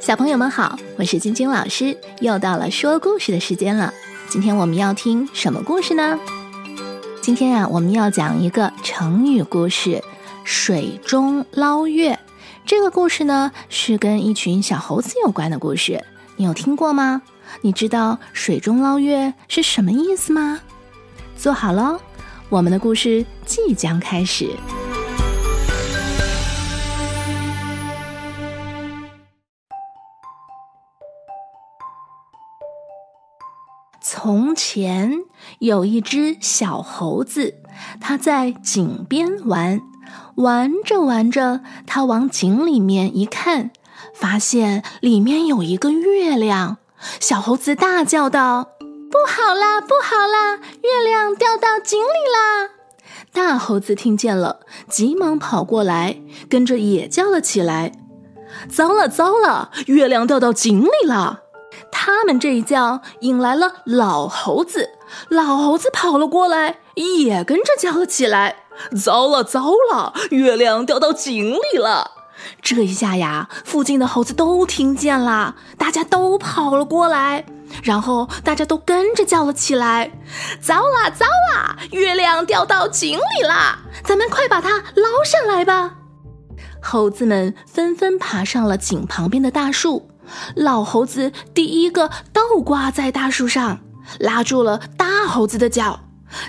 小朋友们好，我是晶晶老师，又到了说故事的时间了。今天我们要听什么故事呢？今天啊，我们要讲一个成语故事“水中捞月”。这个故事呢，是跟一群小猴子有关的故事。你有听过吗？你知道“水中捞月”是什么意思吗？坐好了，我们的故事即将开始。从前有一只小猴子，它在井边玩，玩着玩着，它往井里面一看，发现里面有一个月亮。小猴子大叫道：“不好啦，不好啦，月亮掉到井里啦！”大猴子听见了，急忙跑过来，跟着也叫了起来：“糟了，糟了，月亮掉到井里了！”他们这一叫，引来了老猴子。老猴子跑了过来，也跟着叫了起来：“糟了，糟了，月亮掉到井里了！”这一下呀，附近的猴子都听见了，大家都跑了过来，然后大家都跟着叫了起来：“糟了，糟了，月亮掉到井里啦！咱们快把它捞上来吧！”猴子们纷纷爬上了井旁边的大树。老猴子第一个倒挂在大树上，拉住了大猴子的脚，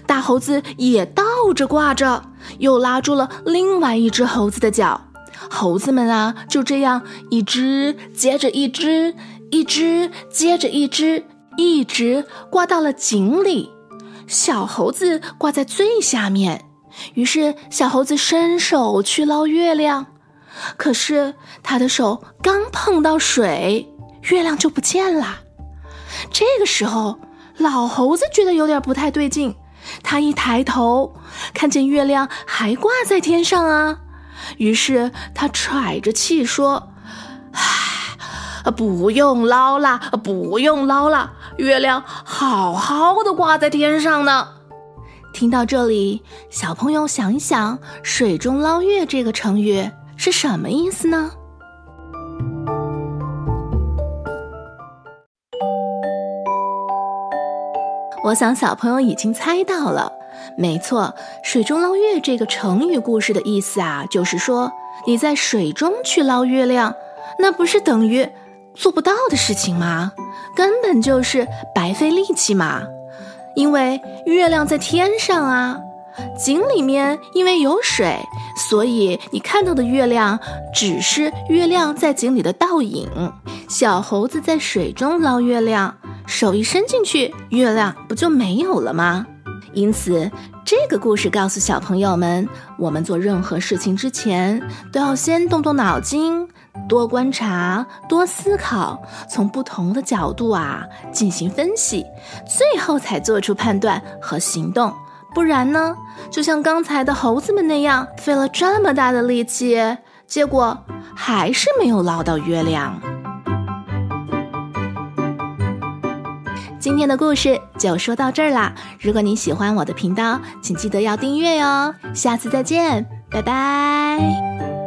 大猴子也倒着挂着，又拉住了另外一只猴子的脚。猴子们啊，就这样一只接着一只，一只接着一只，一直挂到了井里。小猴子挂在最下面，于是小猴子伸手去捞月亮。可是他的手刚碰到水，月亮就不见了。这个时候，老猴子觉得有点不太对劲。他一抬头，看见月亮还挂在天上啊。于是他喘着气说：“唉，不用捞了，不用捞了，月亮好好的挂在天上呢。”听到这里，小朋友想一想，“水中捞月”这个成语。是什么意思呢？我想小朋友已经猜到了，没错，“水中捞月”这个成语故事的意思啊，就是说你在水中去捞月亮，那不是等于做不到的事情吗？根本就是白费力气嘛，因为月亮在天上啊。井里面因为有水，所以你看到的月亮只是月亮在井里的倒影。小猴子在水中捞月亮，手一伸进去，月亮不就没有了吗？因此，这个故事告诉小朋友们，我们做任何事情之前，都要先动动脑筋，多观察，多思考，从不同的角度啊进行分析，最后才做出判断和行动。不然呢？就像刚才的猴子们那样，费了这么大的力气，结果还是没有捞到月亮。今天的故事就说到这儿啦。如果你喜欢我的频道，请记得要订阅哟。下次再见，拜拜。